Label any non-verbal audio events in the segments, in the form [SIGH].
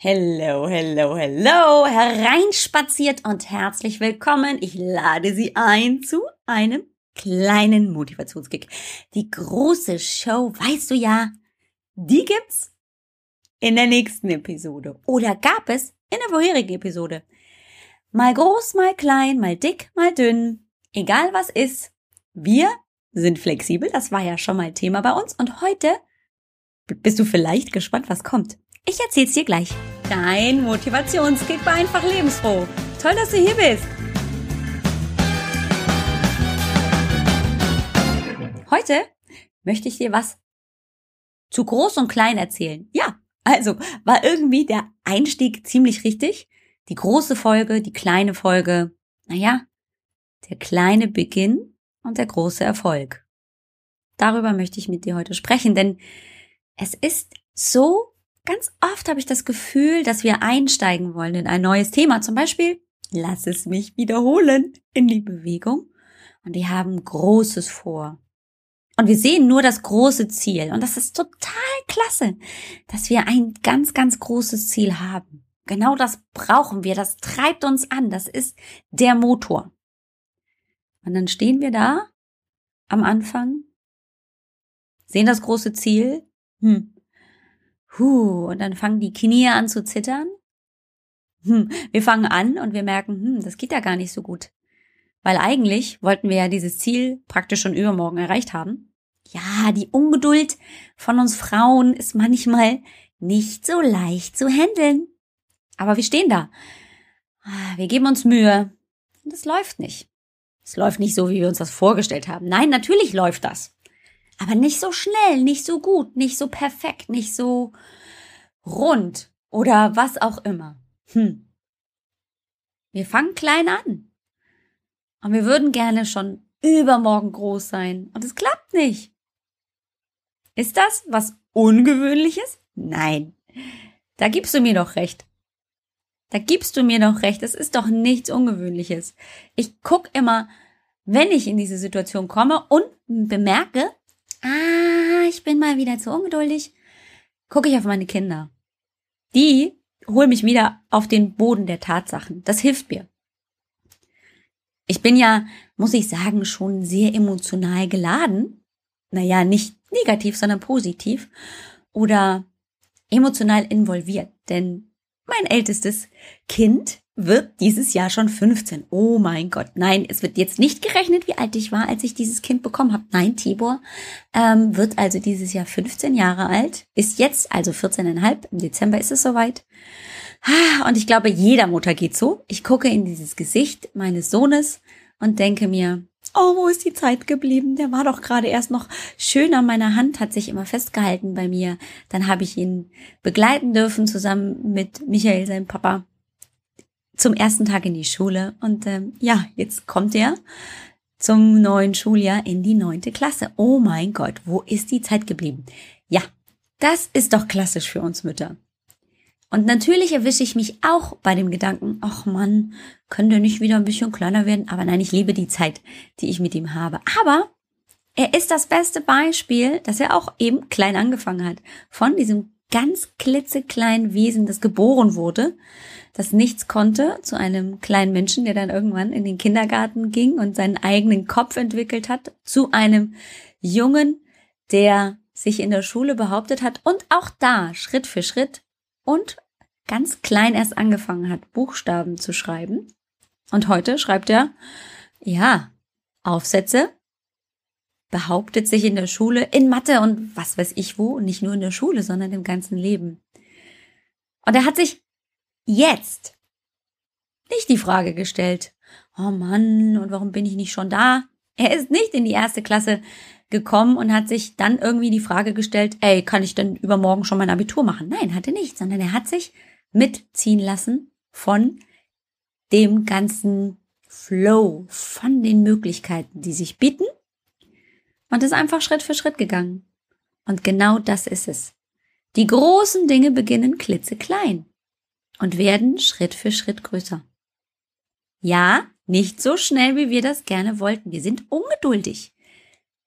Hello, hello, hello, hereinspaziert und herzlich willkommen. Ich lade Sie ein zu einem kleinen Motivationskick. Die große Show, weißt du ja, die gibt's in der nächsten Episode. Oder gab es in der vorherigen Episode. Mal groß, mal klein, mal dick, mal dünn. Egal was ist. Wir sind flexibel. Das war ja schon mal Thema bei uns. Und heute bist du vielleicht gespannt, was kommt. Ich erzähl's dir gleich. Dein Motivationskick war einfach lebensfroh. Toll, dass du hier bist. Heute möchte ich dir was zu groß und klein erzählen. Ja, also war irgendwie der Einstieg ziemlich richtig. Die große Folge, die kleine Folge. Naja, der kleine Beginn und der große Erfolg. Darüber möchte ich mit dir heute sprechen, denn es ist so Ganz oft habe ich das Gefühl, dass wir einsteigen wollen in ein neues Thema. Zum Beispiel, lass es mich wiederholen, in die Bewegung. Und wir haben Großes vor. Und wir sehen nur das große Ziel. Und das ist total klasse, dass wir ein ganz, ganz großes Ziel haben. Genau das brauchen wir. Das treibt uns an. Das ist der Motor. Und dann stehen wir da am Anfang, sehen das große Ziel. Hm, Huh, und dann fangen die Knie an zu zittern. Hm, wir fangen an und wir merken, hm, das geht ja gar nicht so gut. Weil eigentlich wollten wir ja dieses Ziel praktisch schon übermorgen erreicht haben. Ja, die Ungeduld von uns Frauen ist manchmal nicht so leicht zu handeln. Aber wir stehen da. Ah, wir geben uns Mühe. Und es läuft nicht. Es läuft nicht so, wie wir uns das vorgestellt haben. Nein, natürlich läuft das. Aber nicht so schnell, nicht so gut, nicht so perfekt, nicht so rund oder was auch immer. Hm. Wir fangen klein an. Und wir würden gerne schon übermorgen groß sein. Und es klappt nicht. Ist das was Ungewöhnliches? Nein. Da gibst du mir doch recht. Da gibst du mir doch recht. Es ist doch nichts Ungewöhnliches. Ich guck immer, wenn ich in diese Situation komme und bemerke, ah, ich bin mal wieder zu ungeduldig, gucke ich auf meine Kinder. Die holen mich wieder auf den Boden der Tatsachen. Das hilft mir. Ich bin ja, muss ich sagen, schon sehr emotional geladen. Naja, nicht negativ, sondern positiv. Oder emotional involviert. Denn mein ältestes Kind wird dieses Jahr schon 15. Oh mein Gott, nein, es wird jetzt nicht gerechnet, wie alt ich war, als ich dieses Kind bekommen habe. Nein, Tibor ähm, wird also dieses Jahr 15 Jahre alt, ist jetzt also 14,5. Im Dezember ist es soweit. Ah, und ich glaube, jeder Mutter geht so. Ich gucke in dieses Gesicht meines Sohnes und denke mir, oh, wo ist die Zeit geblieben? Der war doch gerade erst noch schön an meiner Hand, hat sich immer festgehalten bei mir. Dann habe ich ihn begleiten dürfen zusammen mit Michael, seinem Papa zum ersten Tag in die Schule und ähm, ja, jetzt kommt er zum neuen Schuljahr in die neunte Klasse. Oh mein Gott, wo ist die Zeit geblieben? Ja, das ist doch klassisch für uns Mütter. Und natürlich erwische ich mich auch bei dem Gedanken, ach Mann, könnte nicht wieder ein bisschen kleiner werden. Aber nein, ich liebe die Zeit, die ich mit ihm habe. Aber er ist das beste Beispiel, dass er auch eben klein angefangen hat. Von diesem ganz klitzekleinen Wesen, das geboren wurde, das nichts konnte, zu einem kleinen Menschen, der dann irgendwann in den Kindergarten ging und seinen eigenen Kopf entwickelt hat, zu einem Jungen, der sich in der Schule behauptet hat und auch da Schritt für Schritt und ganz klein erst angefangen hat, Buchstaben zu schreiben. Und heute schreibt er, ja, Aufsätze, behauptet sich in der Schule, in Mathe und was weiß ich wo, nicht nur in der Schule, sondern im ganzen Leben. Und er hat sich jetzt nicht die Frage gestellt, oh Mann, und warum bin ich nicht schon da? Er ist nicht in die erste Klasse gekommen und hat sich dann irgendwie die Frage gestellt, ey, kann ich denn übermorgen schon mein Abitur machen? Nein, hat er nicht, sondern er hat sich mitziehen lassen von dem ganzen Flow, von den Möglichkeiten, die sich bieten und ist einfach Schritt für Schritt gegangen. Und genau das ist es. Die großen Dinge beginnen klitzeklein und werden Schritt für Schritt größer. Ja, nicht so schnell, wie wir das gerne wollten. Wir sind ungeduldig.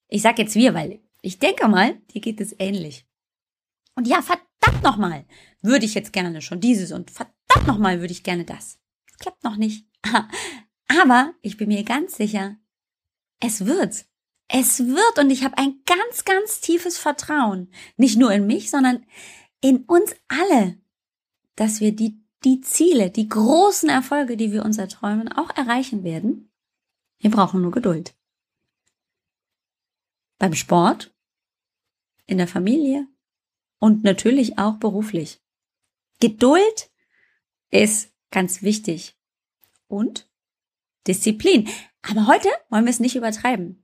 Ich sag jetzt wir, weil ich denke mal, dir geht es ähnlich. Und ja, verdammt nochmal, würde ich jetzt gerne schon dieses und verdammt nochmal würde ich gerne das. Das klappt noch nicht. [LAUGHS] Aber ich bin mir ganz sicher, es wird. Es wird und ich habe ein ganz, ganz tiefes Vertrauen. Nicht nur in mich, sondern in uns alle, dass wir die, die Ziele, die großen Erfolge, die wir uns erträumen, auch erreichen werden. Wir brauchen nur Geduld. Beim Sport, in der Familie und natürlich auch beruflich. Geduld ist ganz wichtig. Und Disziplin. Aber heute wollen wir es nicht übertreiben.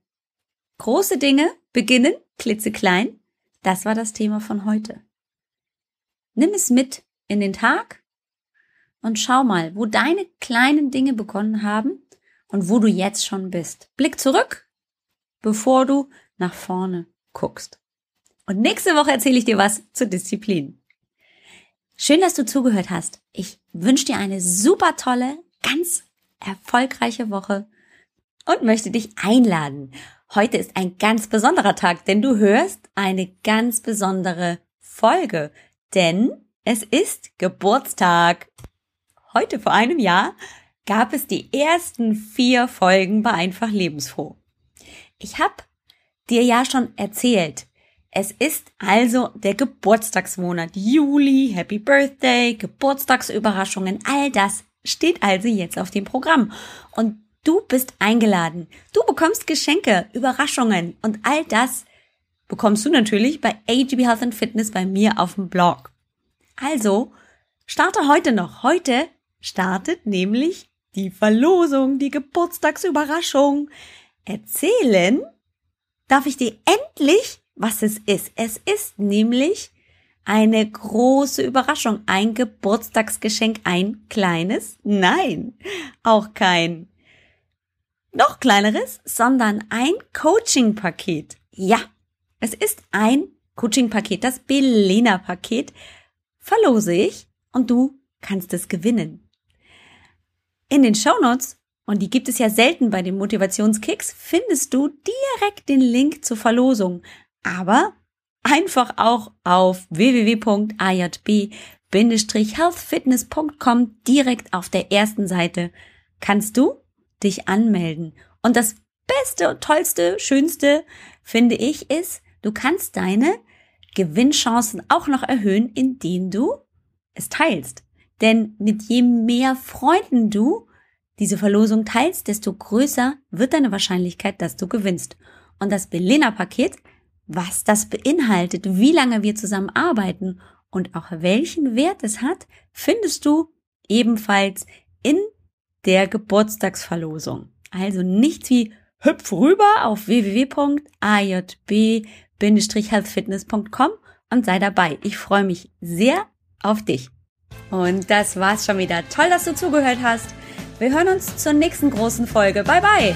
Große Dinge beginnen klitzeklein. Das war das Thema von heute. Nimm es mit in den Tag und schau mal, wo deine kleinen Dinge begonnen haben und wo du jetzt schon bist. Blick zurück, bevor du nach vorne guckst. Und nächste Woche erzähle ich dir was zur Disziplin. Schön, dass du zugehört hast. Ich wünsche dir eine super tolle, ganz erfolgreiche Woche und möchte dich einladen. Heute ist ein ganz besonderer Tag, denn du hörst eine ganz besondere Folge, denn es ist Geburtstag. Heute vor einem Jahr gab es die ersten vier Folgen bei Einfach Lebensfroh. Ich habe dir ja schon erzählt, es ist also der Geburtstagsmonat Juli, Happy Birthday, Geburtstagsüberraschungen, all das steht also jetzt auf dem Programm. Und du bist eingeladen. Du bekommst Geschenke, Überraschungen und all das bekommst du natürlich bei AGB Health and Fitness bei mir auf dem Blog. Also, starte heute noch. Heute startet nämlich die Verlosung, die Geburtstagsüberraschung. Erzählen darf ich dir endlich, was es ist. Es ist nämlich eine große Überraschung, ein Geburtstagsgeschenk, ein kleines, nein, auch kein noch kleineres, sondern ein Coaching-Paket. Ja, es ist ein Coaching-Paket, das Belena-Paket verlose ich und du kannst es gewinnen. In den Shownotes, und die gibt es ja selten bei den Motivationskicks, findest du direkt den Link zur Verlosung. Aber einfach auch auf www.ajb-healthfitness.com direkt auf der ersten Seite kannst du dich anmelden. Und das Beste, Tollste, Schönste, finde ich, ist, du kannst deine Gewinnchancen auch noch erhöhen, indem du es teilst. Denn mit je mehr Freunden du diese Verlosung teilst, desto größer wird deine Wahrscheinlichkeit, dass du gewinnst. Und das Belena-Paket was das beinhaltet, wie lange wir zusammen arbeiten und auch welchen Wert es hat, findest du ebenfalls in der Geburtstagsverlosung. Also nichts wie hüpf rüber auf www.ajb-healthfitness.com und sei dabei. Ich freue mich sehr auf dich. Und das war's schon wieder. Toll, dass du zugehört hast. Wir hören uns zur nächsten großen Folge. Bye bye!